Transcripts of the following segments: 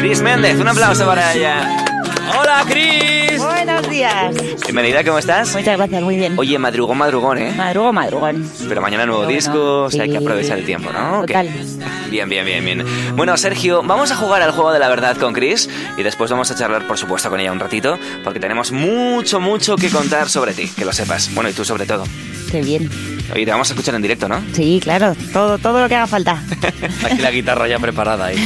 Cris Méndez, un aplauso para ella. ¡Hola, Cris! Buenos días. Bienvenida, ¿cómo estás? Muchas gracias, muy bien. Oye, madrugón, madrugón, ¿eh? Madrugo, madrugón. Pero mañana nuevo Pero disco, bueno, o sea, hay que sí. aprovechar el tiempo, ¿no? Total. Bien, bien, bien, bien. Bueno, Sergio, vamos a jugar al juego de la verdad con Chris y después vamos a charlar, por supuesto, con ella un ratito, porque tenemos mucho, mucho que contar sobre ti, que lo sepas. Bueno, y tú sobre todo. Qué bien. Oye, te vamos a escuchar en directo, ¿no? Sí, claro, todo, todo lo que haga falta. Aquí la guitarra ya preparada ahí.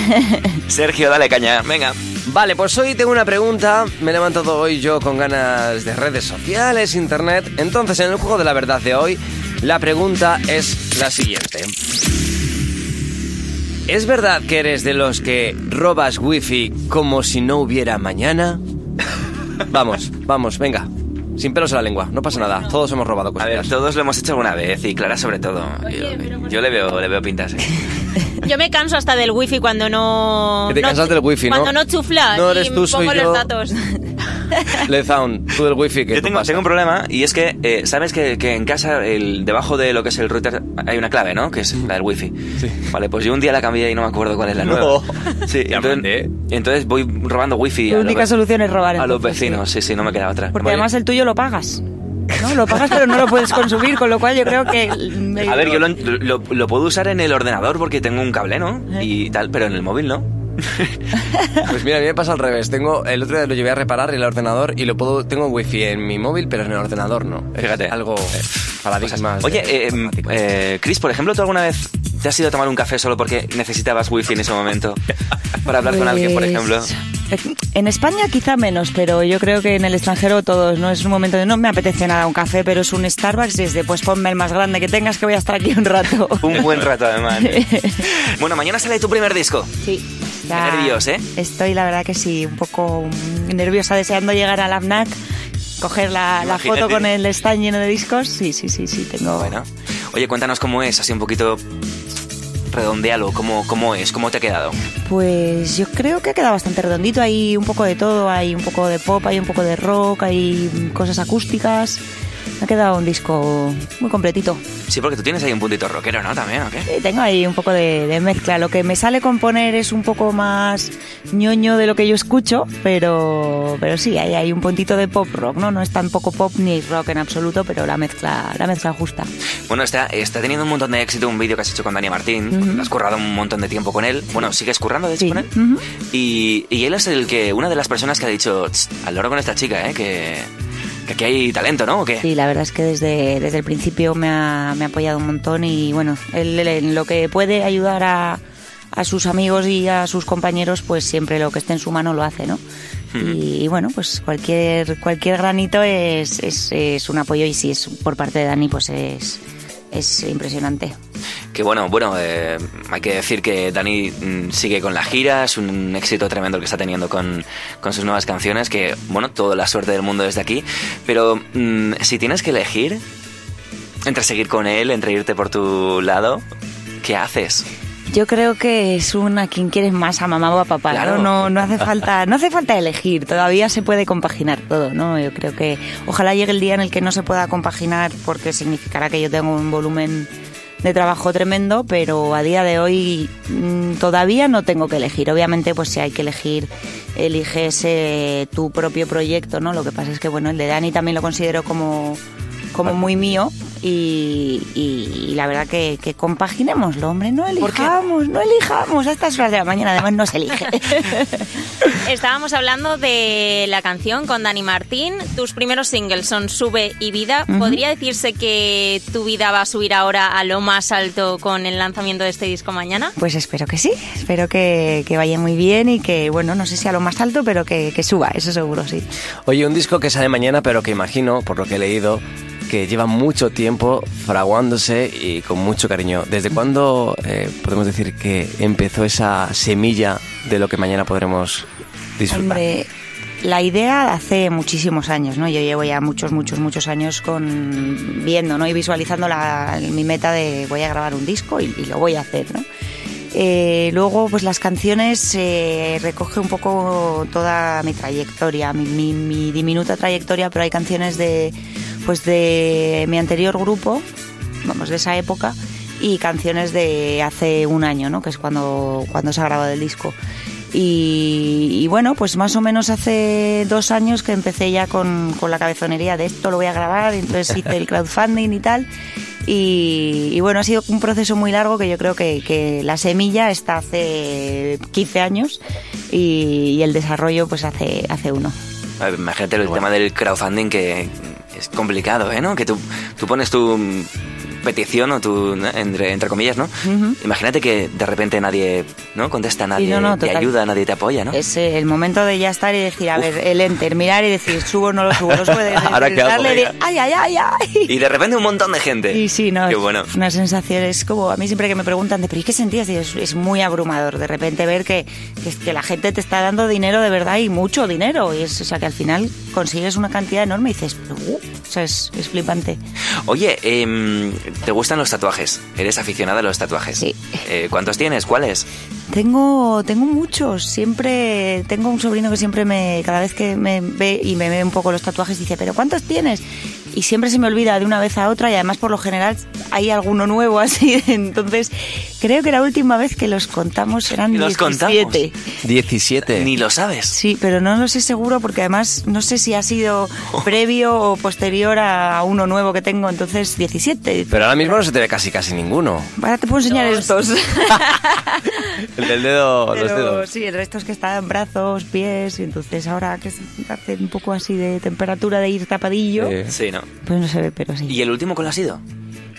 Sergio, dale caña, venga. Vale, pues hoy tengo una pregunta. Me he levantado hoy yo con ganas de redes sociales, internet. Entonces, en el juego de la verdad de hoy, la pregunta es la siguiente. ¿Es verdad que eres de los que robas wifi como si no hubiera mañana? Vamos, vamos, venga. Sin pelos en la lengua, no pasa nada. Todos hemos robado A ver, cosas. todos lo hemos hecho alguna vez y Clara sobre todo. Yo, yo le veo, le veo pintas. ¿eh? Yo me canso hasta del wifi cuando no... Que te no- cansas del wifi, ¿no? Cuando no chufla No eres y tú, soy pongo yo. los datos. Lezaun, tú del wifi que Yo tengo, tengo un problema y es que, eh, ¿sabes que, que en casa, el, debajo de lo que es el router, hay una clave, ¿no? Que es la del wifi. Sí. Vale, pues yo un día la cambié y no me acuerdo cuál es la No. nueva. Sí, Ya entonces, mandé. entonces voy robando wifi Tu a, única los, solución es robar. a los entonces, vecinos. Sí, sí, no me queda otra. Porque Vale. además el tuyo lo pagas. ¿No? Lo pagas pero no lo puedes consumir, con lo cual yo creo que... A ver, yo lo, lo- lo puedo usar en el ordenador porque tengo un cable, ¿no? Y tal, pero en el móvil no. Pues mira, a mí me pasa al revés. Tengo, el otro día lo llevé a reparar el ordenador y lo puedo, tengo wifi en mi móvil, pero en el ordenador no. Es Fíjate. algo paradigmas. de- Oye, eh, eh, Chris, por ejemplo, ¿tú alguna vez te has ido a tomar un café solo porque necesitabas wifi en ese momento? Para hablar con alguien, por Pues, ejemplo. En España quizá menos, pero yo creo que en el extranjero todos, ¿no? Es un momento de no me apetece nada un café, pero es un Starbucks desde pues ponme el más grande que tengas que voy a estar aquí un rato. Un buen rato, además. bueno, mañana sale tu primer disco. Sí. Qué nervios, ¿eh? Estoy, la verdad que sí, un poco nerviosa deseando llegar a la FNAC, coger la, la foto con el stand lleno de discos. Sí, sí, sí, sí, tengo... Bueno. Oye, cuéntanos cómo es, así un poquito redondealo, cómo, cómo es, cómo te ha quedado. Pues yo creo que ha quedado bastante redondito. Hay un poco de todo, hay un poco de pop, hay un poco de rock, hay cosas acústicas. Ha quedado un disco muy completito. Sí, porque tú tienes ahí un puntito rockero, ¿no? También, ¿o qué? Sí, tengo ahí un poco de, de mezcla. Lo que me sale componer es un poco más ñoño de lo que yo escucho, pero, pero sí, hay, hay un puntito de pop rock, ¿no? No es tampoco pop ni rock en absoluto, pero la mezcla, la mezcla justa. Bueno, está, está teniendo un montón de éxito un vídeo que has hecho con Dani Martín. Ujú. Has currado un montón de tiempo con él. Bueno, sigues currando, de hecho, Sí. con él. Ujú. Y, y él es el que, una de las personas que ha dicho, "Tss, al loro con esta chica, ¿eh? Que, que aquí hay talento, ¿no? ¿O qué? Sí, la verdad es que desde, desde el principio me ha, me ha apoyado un montón y bueno, él en lo que puede ayudar a, a sus amigos y a sus compañeros, pues siempre lo que esté en su mano lo hace, ¿no? Y, bueno, pues cualquier, cualquier granito es, es, es un apoyo y si es por parte de Dani, pues es, es impresionante. Que bueno, bueno, eh, hay que decir que Dani mm, sigue con la gira, es un éxito tremendo el que está teniendo con, con sus nuevas canciones, que bueno, toda la suerte del mundo desde aquí, pero mm, si tienes que elegir entre seguir con él, entre irte por tu lado, ¿qué haces? Yo creo que es una quien quieres más a mamá o a papá, Claro. ¿no? No, no hace falta, no hace falta elegir, todavía se puede compaginar todo, ¿no? Yo creo que ojalá llegue el día en el que no se pueda compaginar porque significará que yo tengo un volumen de trabajo tremendo, pero a día de hoy mm, todavía no tengo que elegir. Obviamente, pues si hay que elegir, eliges eh, tu propio proyecto, ¿no? Lo que pasa es que, bueno, el de Dani también lo considero como, como muy mío y, y- y la verdad que, que compaginémoslo, hombre, no elijamos, no elijamos a estas horas de la mañana, además no se elige. Estábamos hablando de la canción con Dani Martín. Tus primeros singles son Sube y Vida. ¿Podría decirse que tu vida va a subir ahora a lo más alto con el lanzamiento de este disco mañana? Pues espero que sí, espero que, que vaya muy bien y que, bueno, no sé si a lo más alto, pero que, que suba, eso seguro, sí. Oye, un disco que sale mañana, pero que imagino, por lo que he leído, que lleva mucho tiempo fraguándose y con mucho cariño. ¿Desde cuándo eh, podemos decir que empezó esa semilla de lo que mañana podremos disfrutar? La idea hace muchísimos años, ¿no? Yo llevo ya muchos, muchos, muchos años con viendo, ¿no? Y visualizando la, mi meta de voy a grabar un disco y, lo voy a hacer, ¿no? Eh, luego, pues las canciones eh, recoge un poco toda mi trayectoria, mi diminuta trayectoria, pero hay canciones de, pues de mi anterior grupo, vamos, de esa época, y canciones de hace un año, ¿no? Que es cuando, cuando se ha grabado el disco. Y, y bueno, pues más o menos hace dos años que empecé ya con, con la cabezonería de esto lo voy a grabar, y entonces hice el crowdfunding y tal. Y, y bueno, ha sido un proceso muy largo que yo creo que, que la semilla está hace 15 años y, y el desarrollo pues hace, hace uno. Imagínate el tema del crowdfunding que complicado, ¿eh? ¿no? Que tú, tú pones tu petición o tu, entre, entre comillas, ¿no? Imagínate que de repente nadie, ¿no? Contesta, nadie no, no, te total. ayuda, nadie te apoya, ¿no? Es eh, el momento de ya estar y decir, a ver, el enter, mirar y decir, subo o no lo subo, no puede Ahora qué hago, darle de, ay, ay, ay, ay. Y de repente un montón de gente. Y sí, no, Qué es bueno. una sensación, es como, a mí siempre que me preguntan de, pero ¿y qué sentías? Digo, Es, es muy abrumador de repente ver que, que, es que la gente te está dando dinero de verdad y mucho dinero. Y es, o sea, que al final consigues una cantidad enorme y dices, uh, o sea, es, es flipante. Oye, em, ¿te gustan los tatuajes? ¿Eres aficionada a los tatuajes? Sí. Eh, ¿Cuántos tienes? ¿Cuáles? Tengo, tengo muchos. Siempre tengo un sobrino que siempre me, cada vez que me ve y me ve un poco los tatuajes, dice, ¿pero cuántos tienes? Y siempre se me olvida de una vez a otra y además por lo general hay alguno nuevo así. Entonces, creo que la última vez que los contamos eran ¿Los 17. 17. Ni lo sabes. Sí, pero no lo sé seguro porque además no sé si ha sido previo o posterior a uno nuevo que tengo, entonces 17. Pero ahora mismo no se te ve casi casi ninguno. Ahora te puedo enseñar Dos. estos. El del dedo, los dedos. sí, el resto es que está en brazos, pies, y entonces ahora que se hace un poco así de temperatura de ir tapadillo, Eh, Sí, ¿no? pues no se ve, pero sí. ¿Y el último cuál ha sido?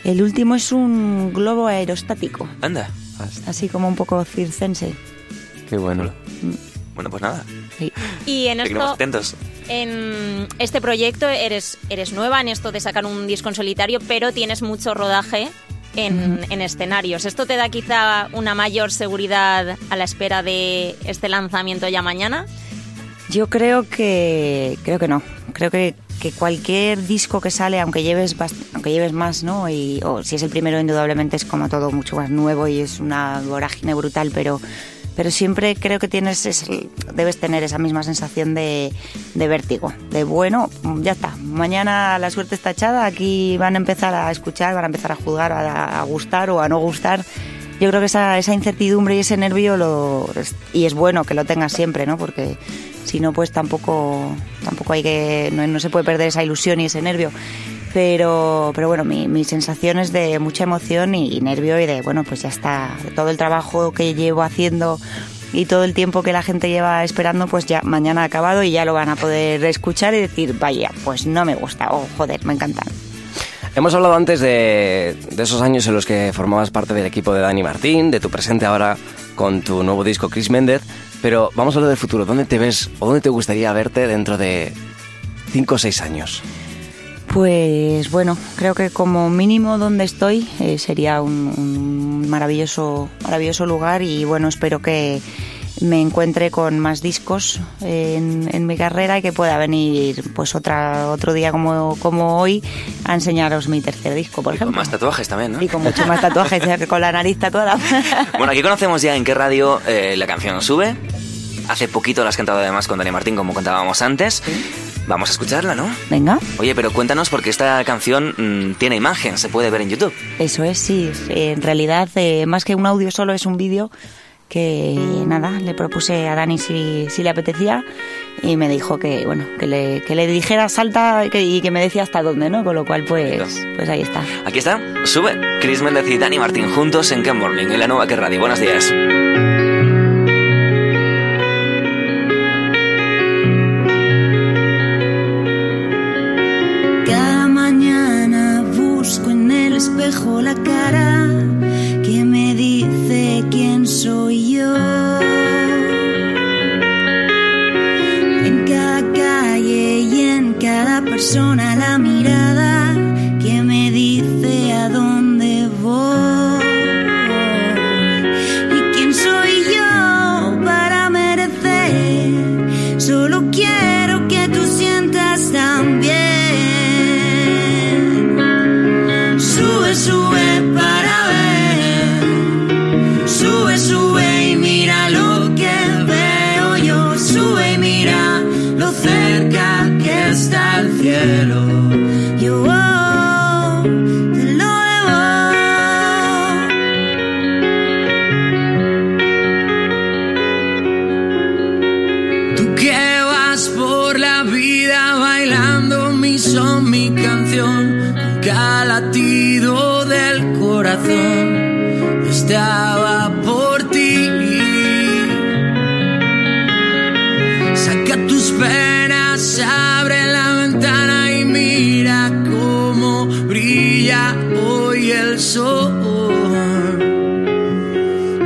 El último es un globo aerostático, Anda. así como un poco circense. Qué bueno. Bueno, pues nada. Sí. Y en esto, atentos. en este proyecto eres, eres nueva en esto de sacar un disco en solitario, pero tienes mucho rodaje en, en escenarios. ¿Esto te da quizá una mayor seguridad a la espera de este lanzamiento ya mañana? Yo creo que creo que no. Creo que, que cualquier disco que sale, aunque lleves aunque lleves más, ¿no? Y, o si es el primero, indudablemente es como todo mucho más nuevo y es una vorágine brutal, pero pero siempre creo que tienes es- debes tener esa misma sensación de, de vértigo, de bueno, ya está, mañana la suerte está echada, aquí van a empezar a escuchar, van a empezar a juzgar, a, a gustar o a no gustar. Yo creo que esa, esa incertidumbre y ese nervio lo y es bueno que lo tengas siempre, ¿no? Porque si no, pues tampoco tampoco hay que no, no se puede perder esa ilusión y ese nervio. Pero, pero bueno, mi, mi sensación es de mucha emoción y, nervio y de, bueno, pues ya está, todo el trabajo que llevo haciendo y todo el tiempo que la gente lleva esperando, pues ya mañana ha acabado y ya lo van a poder escuchar y decir, vaya, pues no me gusta, o joder, me encantan. Hemos hablado antes de, de esos años en los que formabas parte del equipo de Dani Martín, de tu presente ahora con tu nuevo disco Chris Méndez, pero vamos a hablar del futuro. ¿Dónde te ves o dónde te gustaría verte dentro de 5 o 6 años? Pues bueno, creo que como mínimo donde estoy eh, sería un, un maravilloso, maravilloso lugar y bueno, espero que me encuentre con más discos en, en mi carrera y que pueda venir pues otra otro día como, como hoy a enseñaros mi tercer disco, por Y con ejemplo. más tatuajes también, ¿no? Y con mucho más tatuajes, ya que con la nariz tatuada. Bueno, aquí conocemos ya en qué radio eh, la canción sube. Hace poquito la has cantado además con Dani Martín, como contábamos antes. Vamos a escucharla, ¿no? Venga. Oye, pero cuéntanos porque esta canción mm, tiene imagen, se puede ver en YouTube. Eso es, sí. En realidad, eh, más que un audio solo, es un vídeo que, nada, le propuse a Dani si, si le apetecía y me dijo que, bueno, que le, que le dijera salta y que, y que me decía hasta dónde, ¿no? Con lo cual, pues, pues ahí está. Aquí está, sube. Chris Méndez y Dani Martín juntos en Qué Morning, en la nueva que radio. Buenos días. Son mi canción, con cada latido del corazón estaba por ti. Saca tus penas, abre la ventana y mira cómo brilla hoy el sol.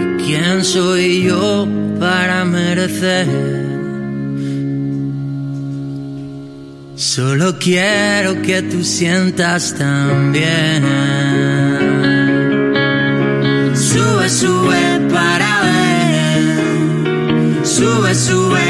¿Y quién soy yo para merecer? Solo quiero que tú sientas también. Sube, sube para ver. Sube, sube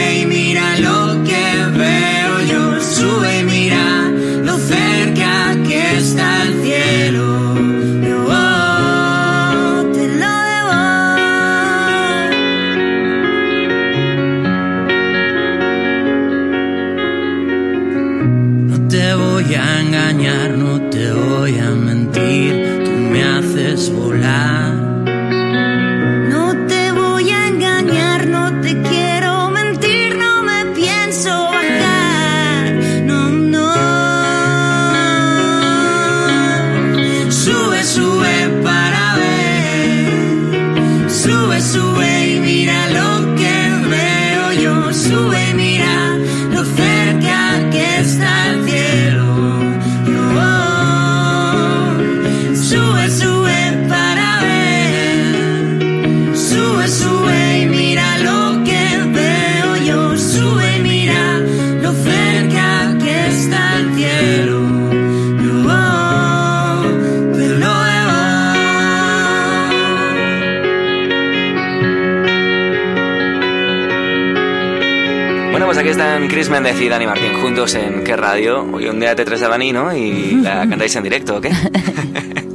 aquí están Chris Méndez y Dani Martín juntos en ¿Qué radio? Hoy un día T3 de Dani, ¿no? Y la cantáis en directo, ¿o qué?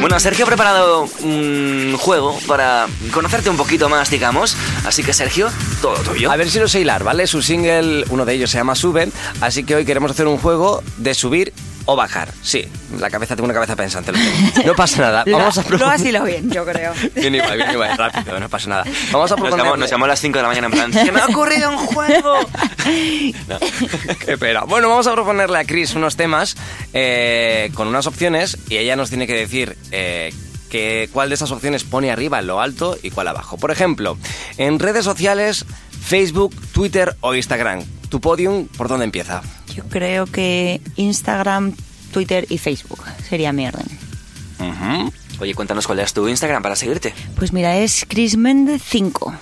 Bueno, Sergio ha preparado un juego para conocerte un poquito más, digamos. Así que, Sergio, todo tuyo. A ver si lo sé hilar, ¿vale? Su single, uno de ellos se llama Suben, así que hoy queremos hacer un juego de subir o bajar. Sí, la cabeza, tengo una cabeza pensante. lo tengo. No pasa nada. Vamos a Lo proponer- has hilado bien, yo creo. Bien igual, bien igual, rápido, no pasa nada. Vamos a Nos proponer... llamó, nos llamó a las 5 de la mañana en plan, ¡se me ha ocurrido un juego! Qué pena. Bueno, vamos a proponerle a Chris unos temas eh, con unas opciones y ella nos tiene que decir eh, que, cuál de esas opciones pone arriba en lo alto y cuál abajo. Por ejemplo, en redes sociales, Facebook, Twitter o Instagram. Tu podium, ¿por dónde empieza? Yo creo que Instagram, Twitter y Facebook sería mi orden. Oye, cuéntanos cuál es tu Instagram para seguirte. Pues mira, es Chris Méndez 5.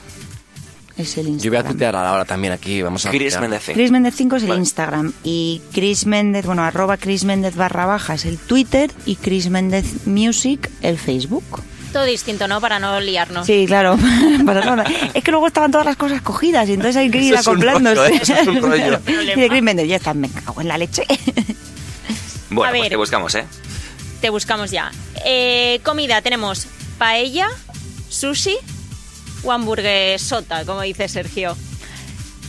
Es el Instagram. Yo voy a tuitear ahora también aquí. Vamos a Chris. Méndez. sí. Chris Méndez 5 es el Vale. Instagram y Chris Méndez, bueno, arroba Chris Méndez barra baja es el Twitter y Chris Méndez Music el Facebook. Todo distinto, ¿no? Para no liarnos. Sí, claro. Para es que luego estaban todas las cosas cogidas y entonces hay que ir Eso es ¿eh? Eso es un rollo. y de ya está, me cago en la leche. Bueno, A pues ver. te buscamos, ¿eh? Te buscamos ya. Eh, comida, tenemos paella, sushi o hamburguesota, como dice Sergio.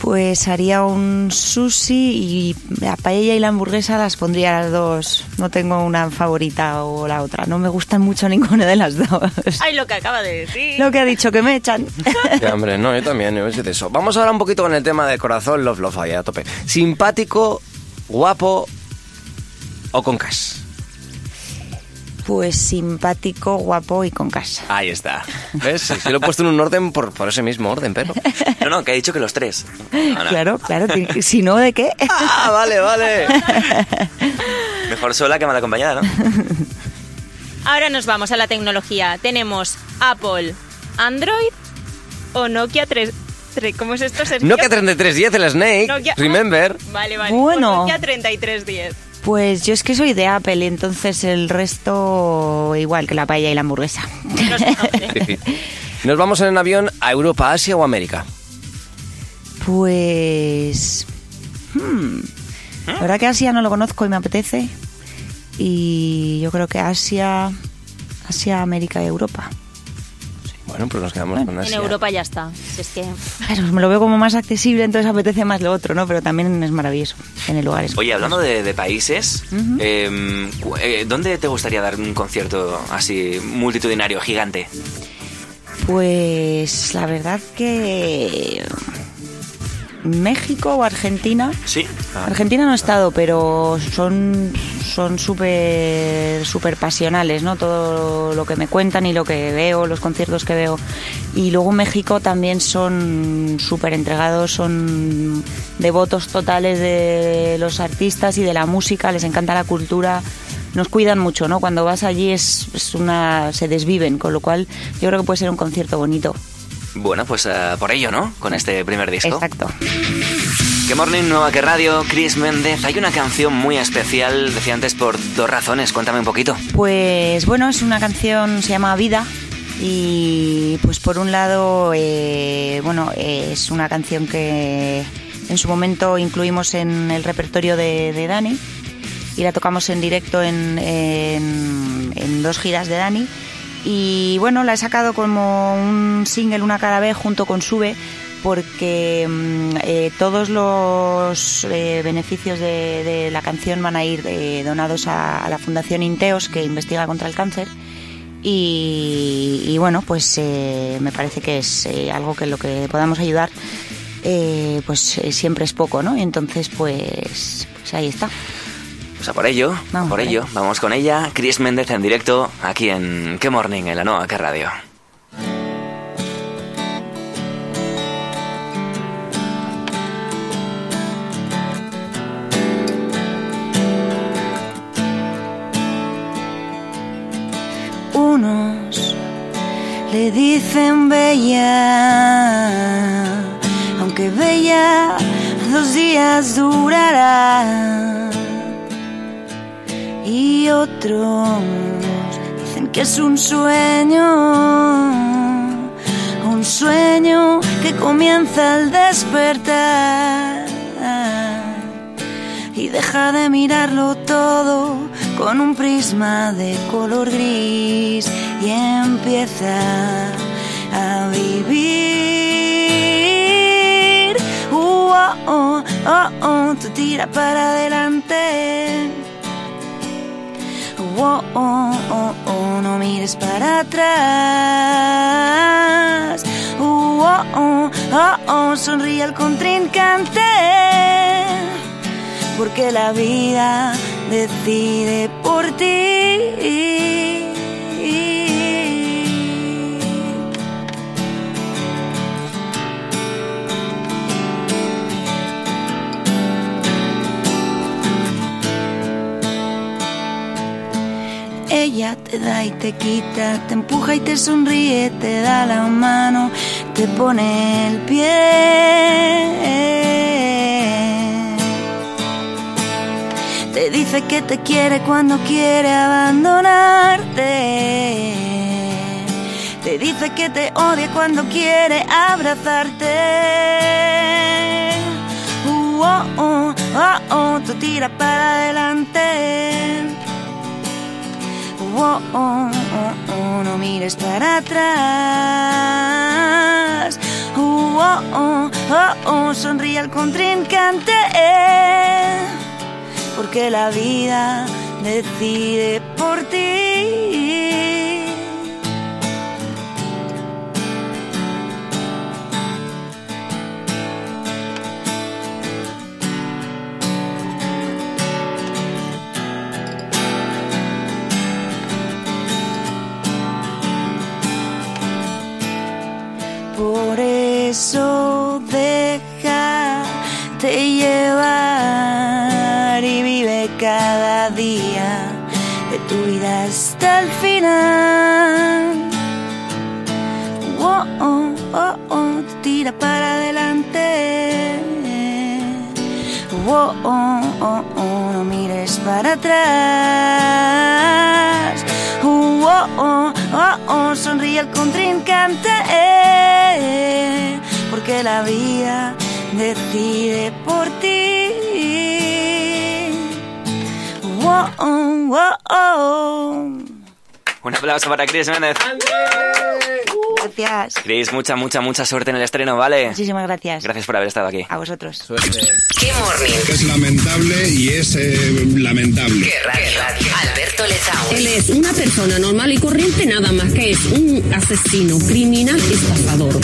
Pues haría un sushi y la paella y la hamburguesa las pondría las dos. No tengo una favorita o la otra. No me gustan mucho ninguna de las dos. Ay, lo que acaba de decir. Lo que ha dicho que me echan. Ya, hombre, no, yo también, yo soy de eso. Vamos ahora un poquito con el tema del corazón, love, love, ahí a tope. Simpático, guapo o con cas. Pues simpático, guapo y con casa. Ahí está. ¿Ves? Se lo he puesto en un orden por, por ese mismo orden, pero. No, no, que ha dicho que los tres. Ah, no. Claro, claro. Si no, ¿de qué? ¡Ah, vale, vale! Mejor sola que mal acompañada, ¿no? Ahora nos vamos a la tecnología. Tenemos Apple, Android o Nokia 3. tre- ¿Cómo es esto, Sergio? Nokia 3310, el Snake, Nokia- remember. Vale, vale. Bueno. O Nokia 3310. Pues yo es que soy de Apple y entonces el resto igual que la paella y la hamburguesa. Nos vamos en el avión a Europa, Asia o América. Pues... hmm, La verdad que Asia no lo conozco y me apetece. Y yo creo que Asia... Asia, América y Europa. Bueno, pues nos quedamos con En Asia. Europa ya está. Si es que... Claro, me lo veo como más accesible, entonces apetece más lo otro, ¿no? Pero también es maravilloso en el lugar. Oye, hablando de, de países, cu- eh, ¿dónde te gustaría dar un concierto así multitudinario, gigante? Pues la verdad que... México o Argentina. Sí. Argentina no he estado, pero son son súper súper pasionales, ¿no? Todo lo que me cuentan y lo que veo, los conciertos que veo. Y luego México también son súper entregados, son devotos totales de los artistas y de la música, les encanta la cultura. Nos cuidan mucho, ¿no? Cuando vas allí es, es una se desviven, con lo cual yo creo que puede ser un concierto bonito. Bueno, pues eh, por ello, ¿no? Con este primer disco. Exacto. Que Morning, Nueva Que Radio, Chris Méndez. Hay una canción muy especial, decía antes, por dos razones. Cuéntame un poquito. Pues bueno, es una canción, se llama Vida. Y pues por un lado, eh, bueno, eh, es una canción que en su momento incluimos en el repertorio de, de Dani y la tocamos en directo en, en- en dos giras de Dani. Y bueno, la he sacado como un single, una cara B junto con Sube, porque mm, eh, todos los eh, beneficios de, la canción van a ir eh, donados a, la Fundación Inteos, que investiga contra el cáncer. Y, bueno, pues me parece que es algo que lo que podamos ayudar, pues siempre es poco, ¿no? Y entonces, pues, pues ahí está. Pues a por ello, Vamos por ello, vamos con ella. Chris Méndez en directo aquí en Que Morning, en la Nueva Que Radio. Unos le dicen bella, aunque bella dos días durará. Y otros dicen que es un sueño, un sueño que comienza al despertar y deja de mirarlo todo con un prisma de color gris y empieza a vivir. Uh, oh, oh, oh, oh, tú tira para adelante. Oh, oh, oh, oh, no mires para atrás. Uh, oh, oh, oh, sonríe al contrincante porque la vida decide por ti. Ella te da y te quita, te empuja y te sonríe, te da la mano, te pone el pie. Te dice que te quiere cuando quiere abandonarte. Te dice que te odia cuando quiere abrazarte. Uh, oh, oh, oh, oh, tú para adelante. Oh, oh, oh, oh, no mires para atrás. Oh, oh, sonríe al contrincante porque la vida decide para atrás. Oh, oh, oh, oh, oh, sonríe al contrincante. Porque la vida decide por ti. Oh, oh. Un aplauso para Chris Méndez. Gracias. Chris, mucha, mucha, mucha suerte en el estreno, ¿vale? Muchísimas gracias. Gracias por haber estado aquí. A vosotros. Suerte. Qué morning. Es lamentable y es eh, lamentable. Qué radio. Alberto Lezao. Él es una persona normal y corriente, nada más que es un asesino, criminal, estafador.